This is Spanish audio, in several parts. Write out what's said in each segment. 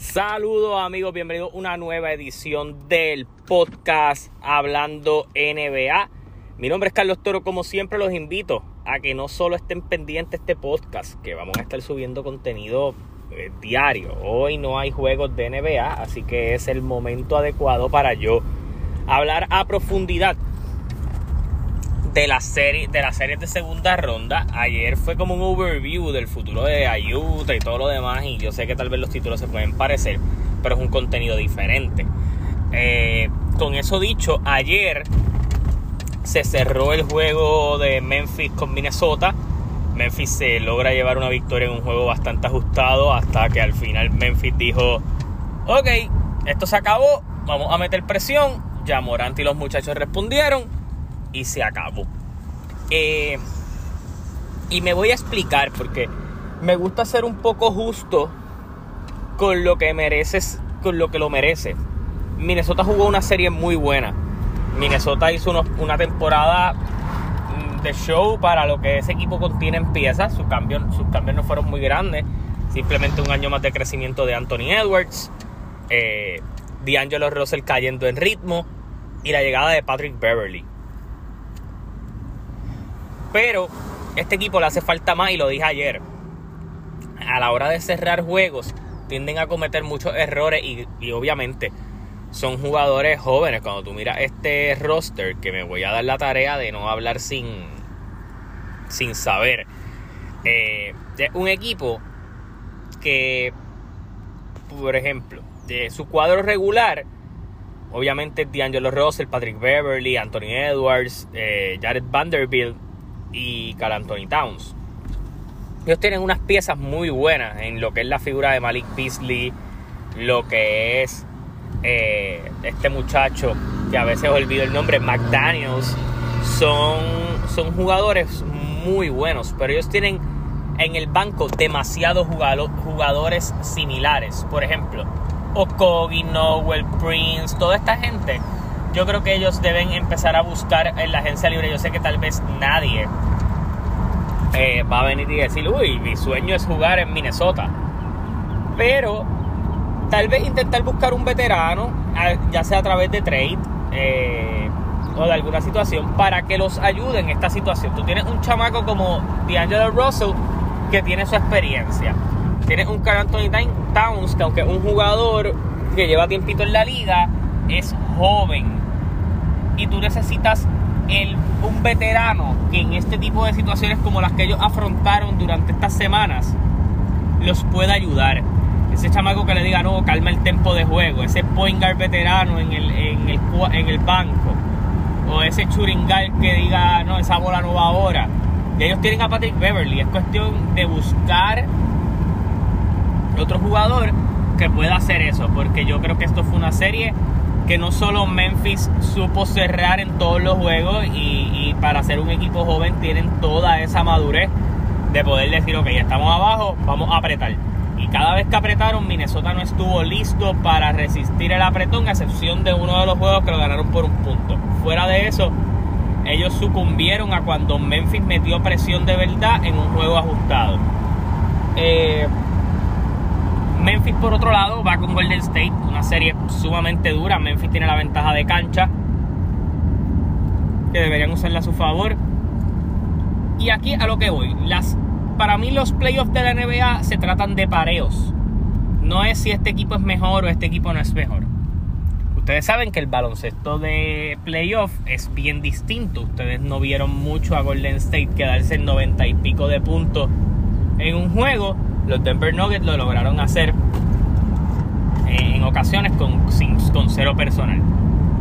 Saludos amigos, bienvenidos a una nueva edición del podcast Hablando NBA. Mi nombre es Carlos Toro, como siempre los invito a que no solo estén pendientes de este podcast, que vamos a estar subiendo contenido eh, diario. Hoy no hay juegos de NBA, así que es el momento adecuado para yo hablar a profundidad de la serie de las series de segunda ronda. Ayer fue como un overview del futuro de Ayuta y todo lo demás. Y yo sé que tal vez los títulos se pueden parecer, pero es un contenido diferente. Eh, con eso dicho, ayer se cerró el juego de Memphis con Minnesota. Memphis se logra llevar una victoria en un juego bastante ajustado hasta que al final Memphis dijo, ok, esto se acabó, vamos a meter presión. Ya Morant y los muchachos respondieron y se acabó. Eh, y me voy a explicar porque me gusta ser un poco justo con lo que mereces, con lo que lo merece. Minnesota jugó una serie muy buena. Minnesota hizo una temporada de show para lo que ese equipo contiene en piezas. Sus cambios, sus cambios no fueron muy grandes. Simplemente un año más de crecimiento de Anthony Edwards. Eh, D'Angelo Russell cayendo en ritmo. Y la llegada de Patrick Beverly. Pero este equipo le hace falta más y lo dije ayer. A la hora de cerrar juegos tienden a cometer muchos errores y, obviamente son jugadores jóvenes. Cuando tú miras este roster, que me voy a dar la tarea de no hablar sin, sin saber. Eh, es un equipo que, por ejemplo, de su cuadro regular, obviamente D'Angelo Russell, Patrick Beverly, Anthony Edwards, eh, Jared Vanderbilt y Cal Anthony Towns. Ellos tienen unas piezas muy buenas en lo que es la figura de Malik Beasley, lo que es eh, este muchacho que a veces olvido el nombre, McDaniels. Son, son jugadores muy buenos, pero ellos tienen en el banco demasiados jugadores similares. Por ejemplo, Okogi, Noel, Prince, toda esta gente yo creo que ellos deben empezar a buscar en la agencia libre. Yo sé que tal vez nadie eh, va a venir y decir, uy, mi sueño es jugar en Minnesota. Pero tal vez intentar buscar un veterano, ya sea a través de trade eh, o de alguna situación, para que los ayude en esta situación. Tú tienes un chamaco como D'Angelo Russell que tiene su experiencia. Tienes un Carl Anthony Towns que aunque es un jugador que lleva tiempito en la liga, es joven y tú necesitas el, un veterano que en este tipo de situaciones como las que ellos afrontaron durante estas semanas los pueda ayudar. Ese chamaco que le diga, no, calma el tempo de juego. Ese point guard veterano en el, en el, en el banco. O ese churingal que diga, no, esa bola no va ahora. Y ellos tienen a Patrick Beverly. Es cuestión de buscar otro jugador que pueda hacer eso. Porque yo creo que esto fue una serie que no solo Memphis supo cerrar en todos los juegos y, para ser un equipo joven tienen toda esa madurez de poder decir, ok, estamos abajo, vamos a apretar. Y cada vez que apretaron, Minnesota no estuvo listo para resistir el apretón, a excepción de uno de los juegos que lo ganaron por un punto. Fuera de eso, ellos sucumbieron a cuando Memphis metió presión de verdad en un juego ajustado. Eh, Memphis, por otro lado, va con Golden State, una serie sumamente dura. Memphis tiene la ventaja de cancha, que deberían usarla a su favor. Y aquí a lo que voy. Las, para mí, los playoffs de la NBA se tratan de pareos. No es si este equipo es mejor o este equipo no es mejor. Ustedes saben que el baloncesto de playoff es bien distinto. Ustedes no vieron mucho a Golden State quedarse en 90 y pico de puntos en un juego los Denver Nuggets lo lograron hacer en ocasiones con, con cero personal.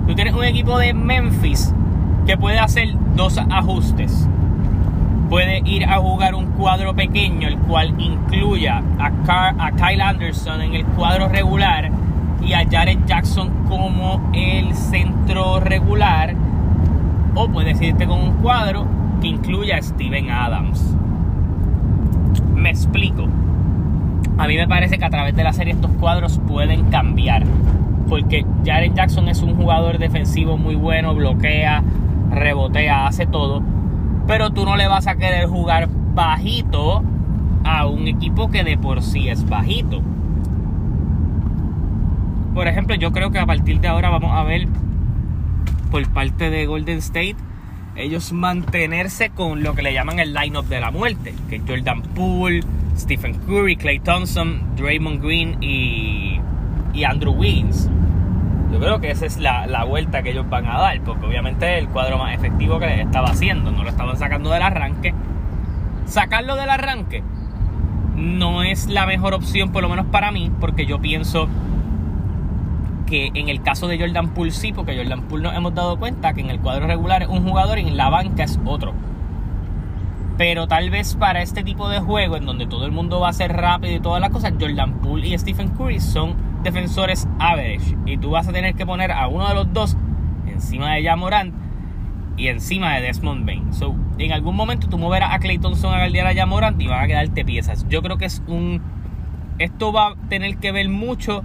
Tú tienes un equipo de Memphis que puede hacer dos ajustes. Puede ir a jugar un cuadro pequeño, el cual incluya a, a Kyle Anderson en el cuadro regular y a Jared Jackson como el centro regular. O puedes irte con un cuadro que incluya a Steven Adams. Me explico a mí me parece que a través de la serie estos cuadros pueden cambiar. Porque Jared Jackson es un jugador defensivo muy bueno, bloquea, rebotea, hace todo. Pero tú no le vas a querer jugar bajito a un equipo que de por sí es bajito. por ejemplo, yo creo que a partir de ahora vamos a ver por parte de Golden State ellos mantenerse con lo que le llaman el line-up de la muerte, que Jordan Poole, Stephen Curry, Clay Thompson, Draymond Green y, y Andrew Wiggins. Yo creo que esa es la, la, vuelta que ellos van a dar, porque obviamente el cuadro más efectivo que estaba haciendo, no lo estaban sacando del arranque. Sacarlo del arranque no es la mejor opción, por lo menos para mí, porque yo pienso que en el caso de Jordan Poole sí, porque Jordan Poole nos hemos dado cuenta que en el cuadro regular es un jugador y en la banca es otro. Pero tal vez para este tipo de juego, en donde todo el mundo va a ser rápido y todas las cosas, Jordan Poole y Stephen Curry son defensores average. Y tú vas a tener que poner a uno de los dos encima de Jamorant y encima de Desmond Bain. So, en algún momento tú moverás a Clay Thompson a guardiar a Jamorant y van a quedarte piezas. Yo creo que es un. Esto va a tener que ver mucho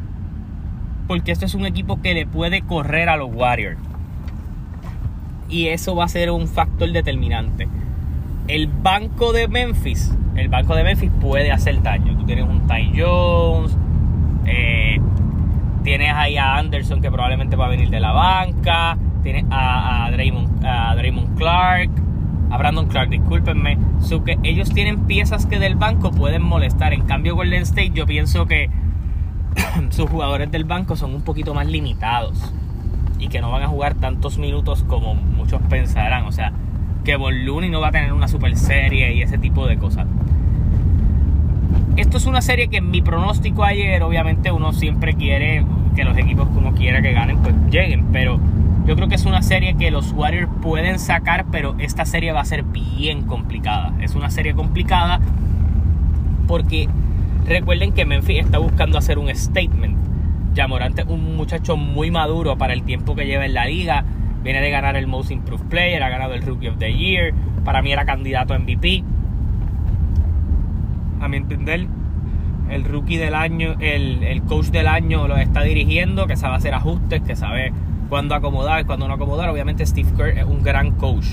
porque esto es un equipo que le puede correr a los Warriors. Y eso va a ser un factor determinante. El banco de Memphis, el banco de Memphis puede hacer daño. Tú tienes un Ty Jones, eh, tienes ahí a Anderson que probablemente va a venir de la banca, tienes a, a, Draymond, a Draymond Clark, a Brandon Clark, discúlpenme. So que ellos tienen piezas que del banco pueden molestar. En cambio, Golden State, yo pienso que sus jugadores del banco son un poquito más limitados y que no van a jugar tantos minutos como muchos pensarán. O sea, que Looney no va a tener una super serie y ese tipo de cosas. Esto es una serie que en mi pronóstico ayer, obviamente uno siempre quiere que los equipos uno quiera que ganen, pues lleguen. Pero yo creo que es una serie que los Warriors pueden sacar, pero esta serie va a ser bien complicada. Es una serie complicada porque Recuerden que Memphis está buscando hacer un statement. Morante es un muchacho muy maduro para el tiempo que lleva en la liga. Viene de ganar el Most Improved Player, ha ganado el Rookie of the Year. Para mí era candidato a MVP. A mi entender, el rookie del año, el, coach del año lo está dirigiendo, que sabe hacer ajustes, que sabe cuándo acomodar, y cuándo no acomodar. Obviamente Steve Kerr es un gran coach.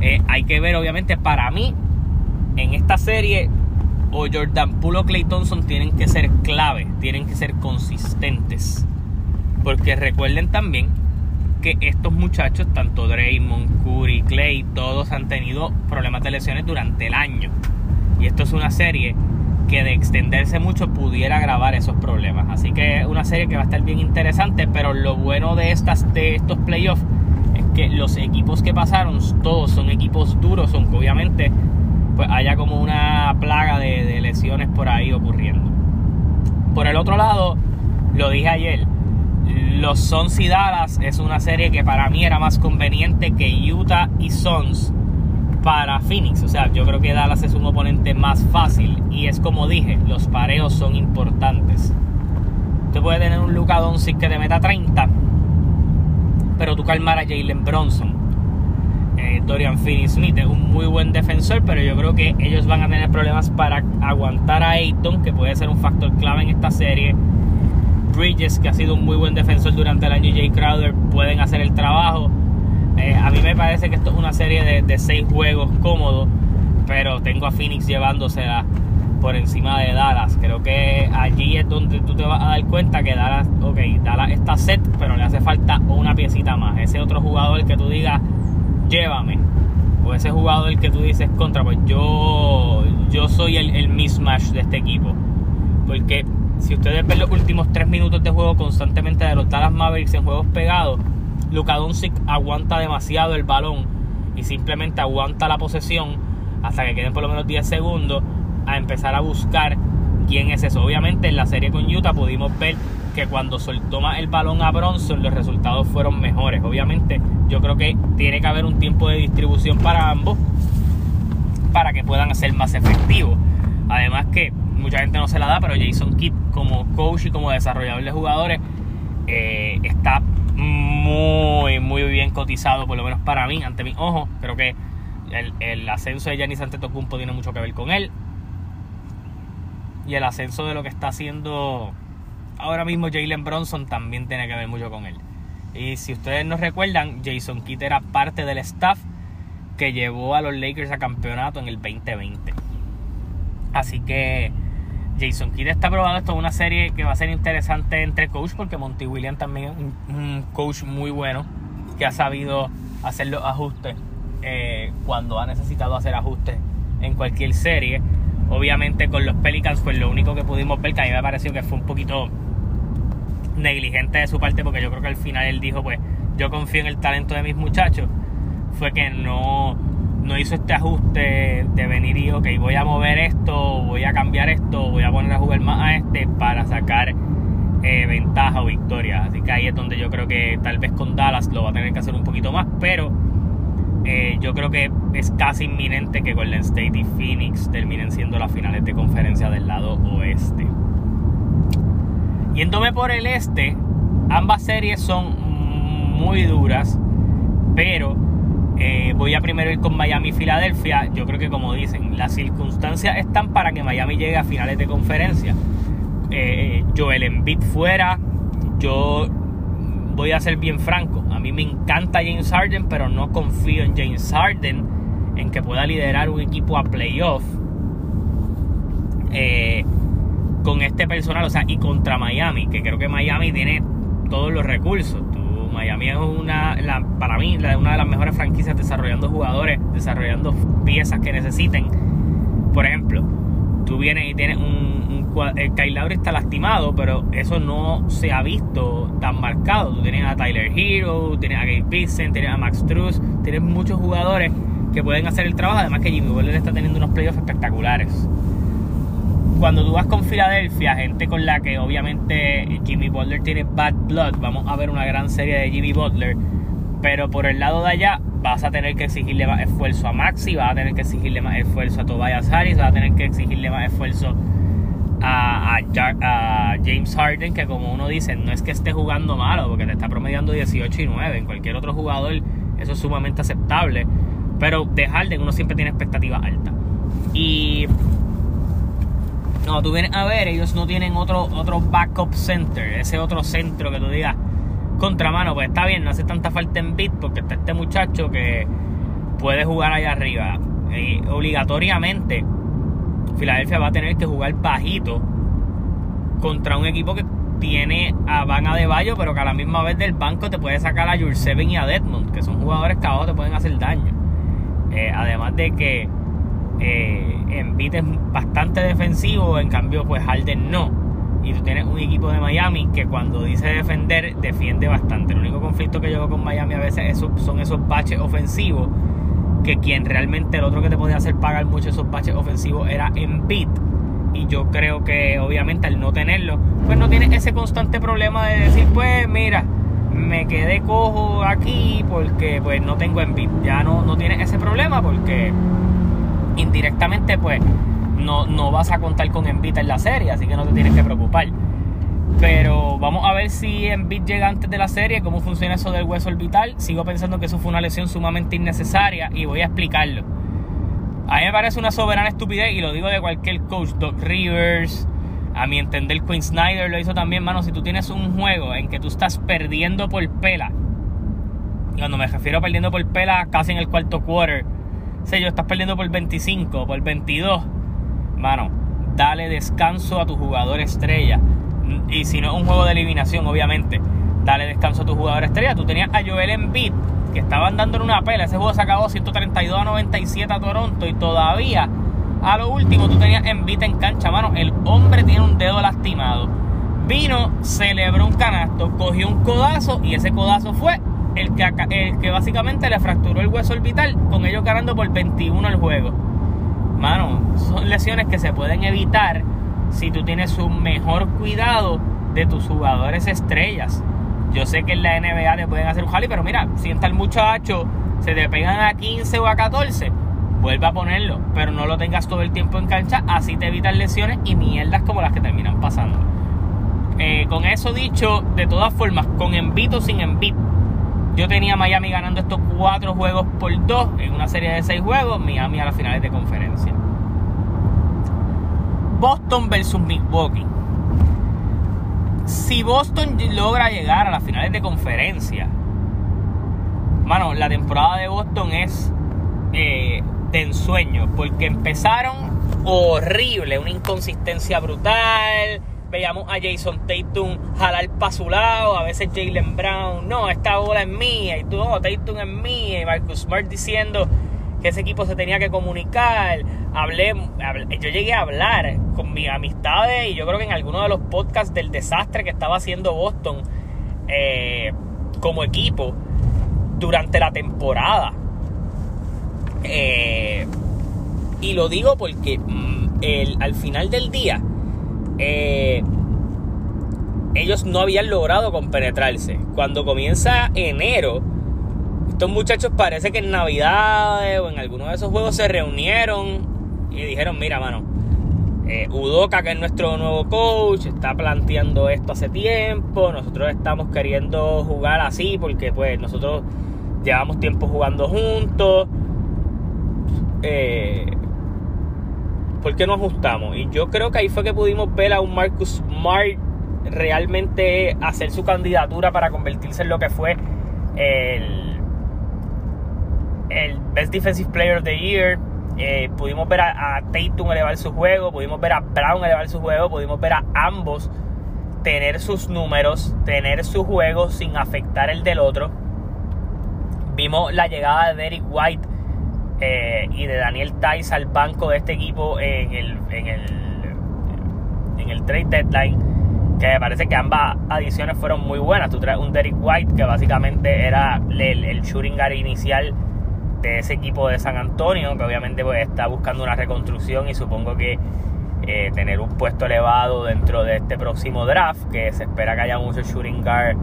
Eh, hay que ver, obviamente, para mí, en esta serie, o Jordan Poole o Clay Thompson tienen que ser clave, tienen que ser consistentes. Porque recuerden también que estos muchachos, tanto Draymond, Curry, Clay, todos han tenido problemas de lesiones durante el año. Y esto es una serie que de extenderse mucho pudiera agravar esos problemas. Así que es una serie que va a estar bien interesante, pero lo bueno de, estas, de estos playoffs es que los equipos que pasaron, todos son equipos duros, aunque obviamente pues haya como una plaga de, lesiones por ahí ocurriendo. Por el otro lado, lo dije ayer, los Suns y Dallas es una serie que para mí era más conveniente que Utah y Suns para Phoenix. O sea, yo creo que Dallas es un oponente más fácil. Y es como dije, los pareos son importantes. Usted puede tener un Luka Doncic que te meta 30, pero tú calmar a Jalen Bronson eh, Dorian Finney-Smith es un muy buen defensor, pero yo creo que ellos van a tener problemas para aguantar a Ayton, que puede ser un factor clave en esta serie. Bridges, que ha sido un muy buen defensor durante el año, y Jay Crowder pueden hacer el trabajo. Eh, a mí me parece que esto es una serie de, seis juegos cómodos, pero tengo a Phoenix llevándosela por encima de Dallas. Creo que allí es donde tú te vas a dar cuenta que Dallas, ok, Dallas está set, pero le hace falta una piecita más. Ese otro jugador que tú digas, llévame. O ese jugador que tú dices contra, pues yo, yo soy el, el mismatch de este equipo. Porque si ustedes ven los últimos tres minutos de juego constantemente de los Dallas Mavericks en juegos pegados, Luka Doncic aguanta demasiado el balón y simplemente aguanta la posesión hasta que queden por lo menos 10 segundos a empezar a buscar quién es eso. Obviamente en la serie con Utah pudimos ver que cuando soltó más el balón a Bronson los resultados fueron mejores. Obviamente yo creo que tiene que haber un tiempo de distribución para ambos para que puedan ser más efectivos. Además que mucha gente no se la da, pero Jason Kidd como coach y como desarrollador de jugadores eh, está muy, muy bien cotizado, por lo menos para mí, ante mi ojo. Creo que el, el ascenso de Giannis Antetokounmpo tiene mucho que ver con él. Y el ascenso de lo que está haciendo ahora mismo Jalen Bronson también tiene que ver mucho con él. Y si ustedes no recuerdan, Jason Kidd era parte del staff que llevó a los Lakers a campeonato en el 2020. Así que Jason Kidd está probando esto es una serie que va a ser interesante entre coach porque Monty Williams también es un, coach muy bueno que ha sabido hacer los ajustes eh, cuando ha necesitado hacer ajustes en cualquier serie. Obviamente con los Pelicans pues lo único que pudimos ver que a mí me pareció que fue un poquito negligente de su parte porque yo creo que al final él dijo pues yo confío en el talento de mis muchachos fue que no, no hizo este ajuste de venir y ok voy a mover esto voy a cambiar esto voy a poner a jugar más a este para sacar eh, ventaja o victoria así que ahí es donde yo creo que tal vez con Dallas lo va a tener que hacer un poquito más pero eh, yo creo que es casi inminente que Golden State y Phoenix terminen siendo las finales de conferencia del lado oeste. Yéndome por el este, ambas series son muy duras, pero eh, voy a primero ir con Miami y Filadelfia. Yo creo que como dicen, las circunstancias están para que Miami llegue a finales de conferencia. Eh, Joel Embiid fuera, yo voy a ser bien franco, a mí me encanta James Harden, pero no confío en James Harden en que pueda liderar un equipo a playoff eh, con este personal, o sea, y contra Miami, que creo que Miami tiene todos los recursos. Miami es una, para mí, una de las mejores franquicias desarrollando jugadores, desarrollando piezas que necesiten. Por ejemplo, tú vienes y tienes un, un el Kyle Lowry está lastimado, pero eso no se ha visto tan marcado. Tú tienes a Tyler Hero, tienes a Gabe Vincent, tienes a Max Truss, tienes muchos jugadores que pueden hacer el trabajo. Además que Jimmy Butler está teniendo unos playoffs espectaculares. Cuando tú vas con Filadelfia, gente con la que obviamente Jimmy Butler tiene bad blood, vamos a ver una gran serie de Jimmy Butler, pero por el lado de allá vas a tener que exigirle más esfuerzo a Maxi, vas a tener que exigirle más esfuerzo a Tobias Harris, vas a tener que exigirle más esfuerzo a, James Harden, que como uno dice, no es que esté jugando malo, porque te está promediando 18 y 9. En cualquier otro jugador eso es sumamente aceptable. Pero de Harden uno siempre tiene expectativas altas. Y no, tú vienes a ver, ellos no tienen otro, otro backup center, ese otro centro que tú digas, contramano, pues está bien, no hace tanta falta en beat porque está este muchacho que puede jugar allá arriba. Y obligatoriamente, Filadelfia va a tener que jugar bajito contra un equipo que tiene a Van Adebayo, pero que a la misma vez del banco te puede sacar a Seven y a Deadmond, que son jugadores que abajo te pueden hacer daño. Eh, además de que eh, Embiid es bastante defensivo, en cambio pues Harden no y tú tienes un equipo de Miami que cuando dice defender, defiende bastante. El único conflicto que yo con Miami a veces son esos baches ofensivos, que quien realmente el otro que te podía hacer pagar mucho esos baches ofensivos era Embiid. Y yo creo que obviamente al no tenerlo, pues no tienes ese constante problema de decir, pues mira, me quedé cojo aquí porque pues no tengo Embiid. Ya no, no tienes ese problema porque indirectamente pues no, no vas a contar con Embiid en la serie, así que no te tienes que preocupar. Pero vamos a ver si Embiid llega antes de la serie, cómo funciona eso del hueso orbital. Sigo pensando que eso fue una lesión sumamente innecesaria y voy a explicarlo. A mí me parece una soberana estupidez y lo digo de cualquier coach, Doc Rivers, a mi entender Quinn Snyder lo hizo también, mano, si tú tienes un juego en que tú estás perdiendo por pela, y cuando me refiero a perdiendo por pela casi en el cuarto quarter, sé yo, estás perdiendo por 25, por 22, mano, dale descanso a tu jugador estrella. Y si no es un juego de eliminación, obviamente, dale descanso a tu jugador estrella. Tú tenías a Joel Embiid, que estaban dándole una pela. Ese juego se acabó 132 a 97 a Toronto y todavía, a lo último, tú tenías Embiid en cancha, mano. El hombre tiene un dedo lastimado. Vino, celebró un canasto, cogió un codazo y ese codazo fue el que, básicamente le fracturó el hueso orbital, con ellos ganando por 21 el juego. Mano, son lesiones que se pueden evitar si tú tienes un mejor cuidado de tus jugadores estrellas. Yo sé que en la NBA te pueden hacer un jali, pero mira, si está el muchacho, se te pegan a 15 o a 14, vuelve a ponerlo, pero no lo tengas todo el tiempo en cancha, así te evitas lesiones y mierdas como las que terminan pasando. Eh, con eso dicho, de todas formas, con envito sin envito, yo tenía Miami ganando estos cuatro juegos por dos en una serie de seis juegos. Miami a las finales de conferencia. Boston versus Milwaukee. Si Boston logra llegar a las finales de conferencia, mano, la temporada de Boston es eh, de ensueño, porque empezaron horrible, una inconsistencia brutal. Veíamos a Jason Tatum jalar para su lado, a veces Jalen Brown, no, esta bola es mía, y tú, no, Tatum es mía, y Marcus Smart diciendo que ese equipo se tenía que comunicar. Hablé, yo llegué a hablar con mis amistades y yo creo que en alguno de los podcasts del desastre que estaba haciendo Boston eh, como equipo durante la temporada. Eh, y lo digo porque mm, al final del día, eh, ellos no habían logrado compenetrarse. Cuando comienza enero, estos muchachos parece que en Navidad o en alguno de esos juegos se reunieron y dijeron, mira, mano, eh, Udoka, que es nuestro nuevo coach, está planteando esto hace tiempo, nosotros estamos queriendo jugar así porque pues nosotros llevamos tiempo jugando juntos. Eh, ¿por qué no ajustamos? Y yo creo que ahí fue que pudimos ver a un Marcus Smart realmente hacer su candidatura para convertirse en lo que fue el, el Best Defensive Player of the Year. Eh, pudimos ver a, a, Tatum elevar su juego, pudimos ver a Brown elevar su juego, pudimos ver a ambos tener sus números, tener su juego sin afectar el del otro. Vimos la llegada de Derek White eh, y de Daniel Tice al banco de este equipo en el, en el, en el trade deadline, que me parece que ambas adiciones fueron muy buenas. Tú traes un Derek White que básicamente era el, el shooting guard inicial de ese equipo de San Antonio, que obviamente pues, está buscando una reconstrucción y supongo que eh, tener un puesto elevado dentro de este próximo draft, que se espera que haya mucho shooting guard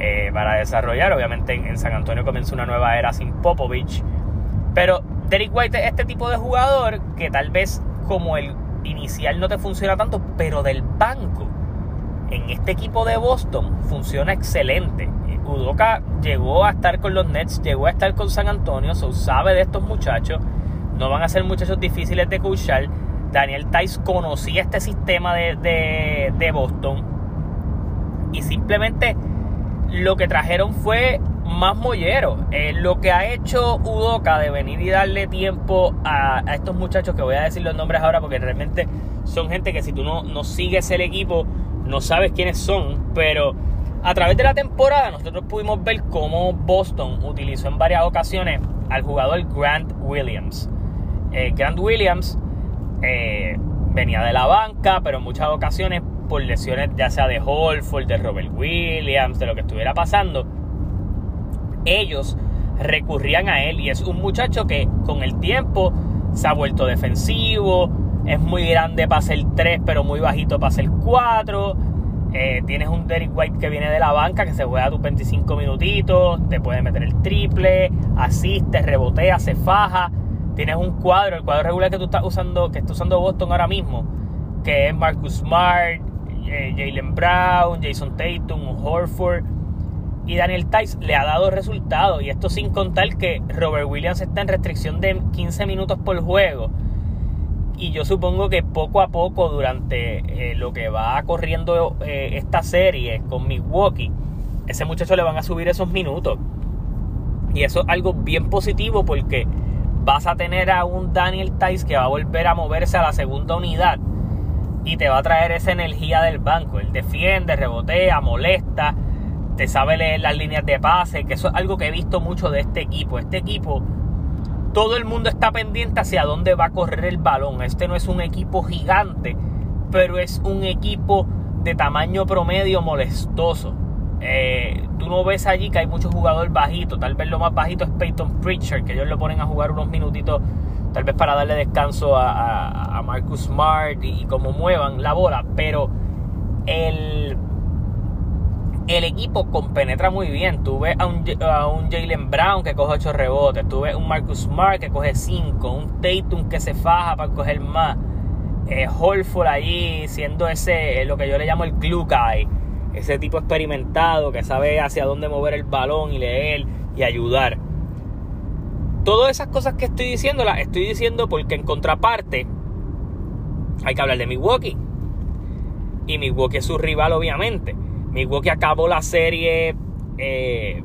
eh, para desarrollar. Obviamente en, San Antonio comienza una nueva era sin Popovich. Pero Derek White es este tipo de jugador que tal vez como el inicial no te funciona tanto, pero del banco. En este equipo de Boston funciona excelente. Udoka llegó a estar con los Nets, llegó a estar con San Antonio, so sabe de estos muchachos. No van a ser muchachos difíciles de coachar. Daniel Tice conocía este sistema de, de Boston. Y simplemente lo que trajeron fue más mollero. Eh, lo que ha hecho Udoka de venir y darle tiempo a, estos muchachos, que voy a decir los nombres ahora porque realmente son gente que si tú no, no sigues el equipo, no sabes quiénes son, pero a través de la temporada nosotros pudimos ver cómo Boston utilizó en varias ocasiones al jugador Grant Williams. Eh, Grant Williams eh, venía de la banca, pero en muchas ocasiones por lesiones ya sea de Holford, de Robert Williams, de lo que estuviera pasando, ellos recurrían a él y es un muchacho que con el tiempo se ha vuelto defensivo, es muy grande para ser 3 pero muy bajito para ser 4. Eh, tienes un Derek White que viene de la banca que se juega tus 25 minutitos, te puede meter el triple, asiste, rebotea, se faja. Tienes un cuadro, el cuadro regular que tú estás usando, que está usando Boston ahora mismo, que es Marcus Smart, eh, Jalen Brown, Jason Tatum, Horford y Daniel Tice le ha dado resultados. Y esto sin contar que Robert Williams está en restricción de 15 minutos por juego. Y yo supongo que poco a poco durante eh, lo que va corriendo eh, esta serie con Milwaukee, ese muchacho le van a subir esos minutos. Y eso es algo bien positivo porque vas a tener a un Daniel Tice que va a volver a moverse a la segunda unidad y te va a traer esa energía del banco. Él defiende, rebotea, molesta, te sabe leer las líneas de pase, que eso es algo que he visto mucho de este equipo. Este equipo, todo el mundo está pendiente hacia dónde va a correr el balón. Este no es un equipo gigante, pero es un equipo de tamaño promedio molestoso. Eh, tú no ves allí que hay muchos jugadores bajitos. Tal vez lo más bajito es Peyton Pritchard, que ellos lo ponen a jugar unos minutitos tal vez para darle descanso a, Marcus Smart y, cómo muevan la bola, pero el, el equipo compenetra muy bien. Tú ves a un, a un Jalen Brown que coge 8 rebotes, tú ves un Marcus Smart que coge 5, un Tatum que se faja para coger más, eh, Holford allí siendo ese, lo que yo le llamo el glue guy, ese tipo experimentado que sabe hacia dónde mover el balón y leer y ayudar. Todas esas cosas que estoy diciendo las estoy diciendo porque en contraparte hay que hablar de Milwaukee. Y Milwaukee es su rival, obviamente. Milwaukee acabó la serie 4 eh,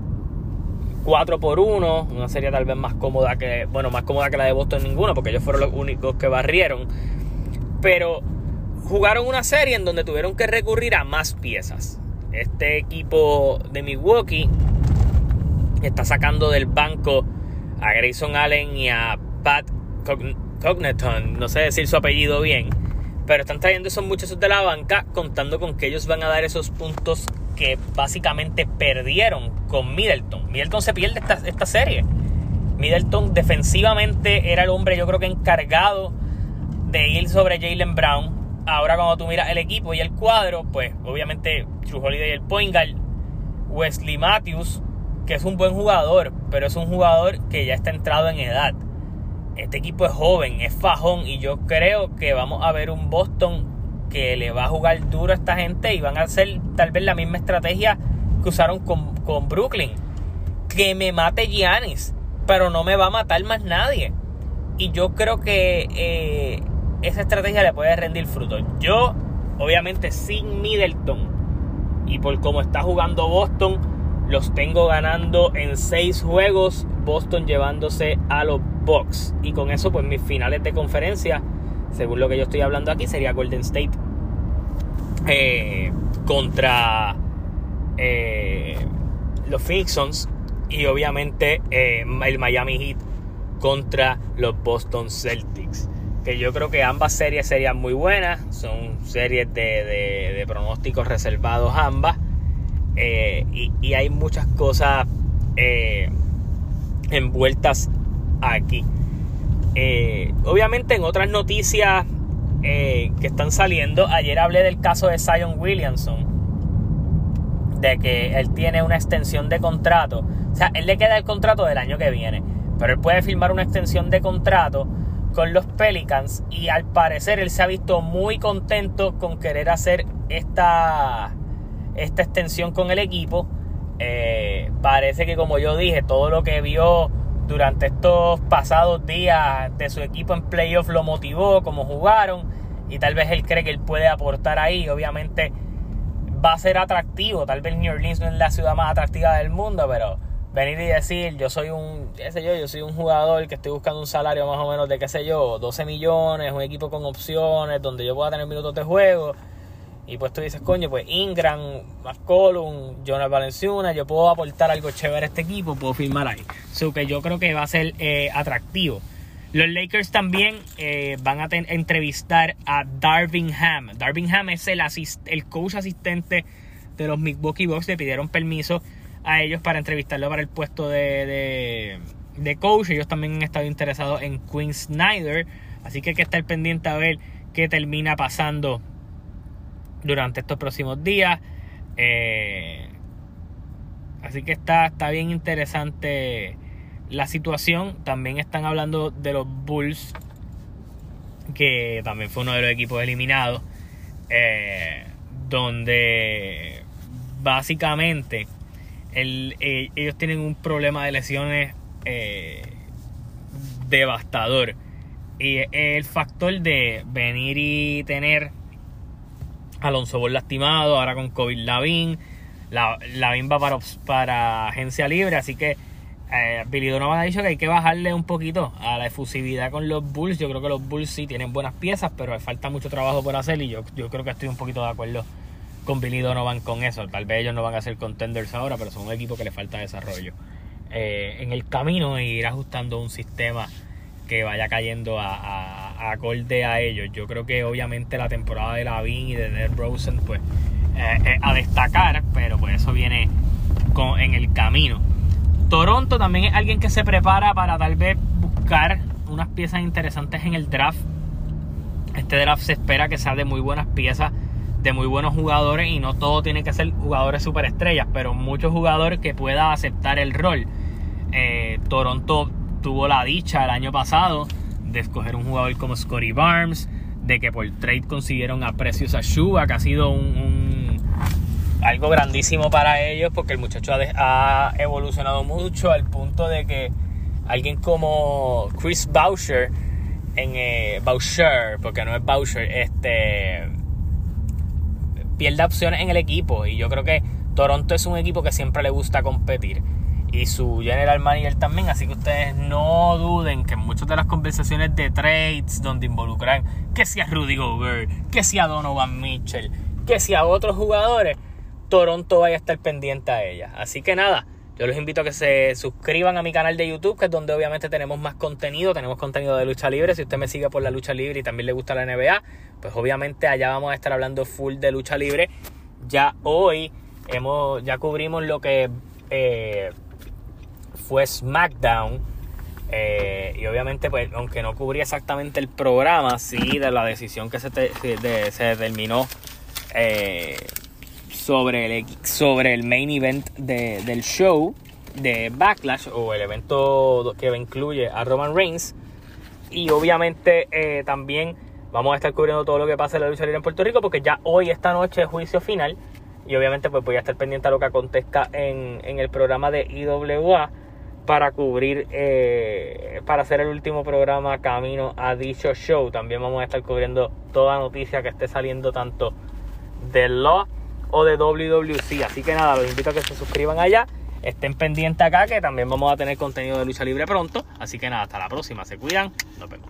por 1. Una serie tal vez más cómoda que. Bueno, más cómoda que la de Boston ninguno, porque ellos fueron los únicos que barrieron. pero jugaron una serie en donde tuvieron que recurrir a más piezas. Este equipo de Milwaukee está sacando del banco a Grayson Allen y a Pat Cogneton, no sé decir su apellido bien, pero están trayendo esos muchachos de la banca contando con que ellos van a dar esos puntos que básicamente perdieron con Middleton. Middleton se pierde esta, esta serie. Middleton defensivamente era el hombre yo creo que encargado de ir sobre Jalen Brown. Ahora cuando tú miras el equipo y el cuadro, pues obviamente True Holiday y el point Wesley Matthews, que es un buen jugador, pero es un jugador que ya está entrado en edad. Este equipo es joven, es fajón y yo creo que vamos a ver un Boston que le va a jugar duro a esta gente y van a hacer tal vez la misma estrategia que usaron con, con Brooklyn. Que me mate Giannis, pero no me va a matar más nadie. Y yo creo que eh, esa estrategia le puede rendir fruto. Yo, obviamente, sin Middleton y por cómo está jugando Boston, los tengo ganando en seis juegos. Boston llevándose a los Bucks. Y con eso, pues mis finales de conferencia, según lo que yo estoy hablando aquí, sería Golden State eh, contra eh, los Phoenix y obviamente eh, el Miami Heat contra los Boston Celtics. Que yo creo que ambas series serían muy buenas. Son series de, pronósticos reservados ambas. y, hay muchas cosas envueltas aquí. obviamente en otras noticias eh, que están saliendo. Ayer hablé del caso de Zion Williamson. De que él tiene una extensión de contrato. O sea, él le queda el contrato del año que viene. Pero él puede firmar una extensión de contrato con los Pelicans. Y al parecer él se ha visto muy contento con querer hacer esta, esta extensión con el equipo. Eh, parece que como yo dije, todo lo que vio durante estos pasados días de su equipo en playoff lo motivó, como jugaron, y tal vez él cree que él puede aportar ahí. Obviamente va a ser atractivo, tal vez New Orleans no es la ciudad más atractiva del mundo, pero venir y decir, yo soy un, qué sé yo, yo soy un jugador que estoy buscando un salario más o menos de, qué sé yo, 12 millones, un equipo con opciones, donde yo pueda tener minutos de juego y pues tú dices, coño, pues Ingram, McCollum, Jonas Valenciuna, yo puedo aportar algo chévere a este equipo, puedo firmar ahí. So que yo creo que va a ser eh, atractivo. Los Lakers también eh, van a entrevistar a Darvin Ham. Darvin Ham es el, el coach asistente de los Milwaukee Bucks. Le pidieron permiso a ellos para entrevistarlo para el puesto de, de, de coach. Ellos también han estado interesados en Quinn Snyder. Así que hay que estar pendiente a ver qué termina pasando durante estos próximos días. Eh, así que está, está bien interesante la situación. También están hablando de los Bulls, que también fue uno de los equipos eliminados, eh, donde básicamente eh, ellos tienen un problema de lesiones devastador. Y el factor de venir y tener Alonso Ball lastimado, ahora con COVID Lavín. La, Lavín va para, agencia libre, así que eh, Billy Donovan ha dicho que hay que bajarle un poquito a la efusividad con los Bulls. Yo creo que los Bulls sí tienen buenas piezas, pero falta mucho trabajo por hacer y yo, yo creo que estoy un poquito de acuerdo con Billy Donovan con eso. Tal vez ellos no van a ser contenders ahora, pero son un equipo que le falta desarrollo. Eh, en el camino ir ajustando un sistema que vaya cayendo a, a, acorde a ellos. Yo creo que obviamente la temporada de Lavin y de Ned Rosen, pues, eh, a destacar, pero pues eso viene con, en el camino. Toronto también es alguien que se prepara para tal vez buscar unas piezas interesantes en el draft. Este draft se espera que sea de muy buenas piezas, de muy buenos jugadores y no todo tiene que ser jugadores superestrellas, pero muchos jugadores que puedan aceptar el rol. Eh, Toronto tuvo la dicha el año pasado de escoger un jugador como Scotty Barnes, de que por trade consiguieron a Precious Shuba, que ha sido un, algo grandísimo para ellos, porque el muchacho ha, evolucionado mucho al punto de que alguien como Chris Boucher, en eh, Boucher, porque no es Boucher, este pierde opciones en el equipo. Y yo creo que Toronto es un equipo que siempre le gusta competir y su general manager también. Así que ustedes no duden que en muchas de las conversaciones de trades donde involucran que sea Rudy Gobert, que sea Donovan Mitchell, que sea otros jugadores, Toronto vaya a estar pendiente a ella. Así que nada, yo los invito a que se suscriban a mi canal de YouTube, que es donde obviamente tenemos más contenido. Tenemos contenido de lucha libre. Si usted me sigue por la lucha libre y también le gusta la NBA, pues obviamente allá vamos a estar hablando full de lucha libre. Ya hoy hemos, ya cubrimos lo que eh, fue SmackDown. Eh, y obviamente, pues, aunque no cubría exactamente el programa, sí de la decisión que se, se determinó eh, sobre el, sobre el main event del show de Backlash o el evento que incluye a Roman Reigns. Y obviamente eh, también vamos a estar cubriendo todo lo que pasa en la lucha libre en Puerto Rico porque ya hoy, esta noche, es juicio final. Y obviamente pues voy a estar pendiente a lo que acontezca en, en el programa de IWA para cubrir, eh, para hacer el último programa camino a dicho show. También vamos a estar cubriendo toda noticia que esté saliendo tanto del Law o de WWC. Así que nada, los invito a que se suscriban allá. Estén pendientes acá que también vamos a tener contenido de lucha libre pronto. Así que nada, hasta la próxima. Se cuidan. Nos vemos.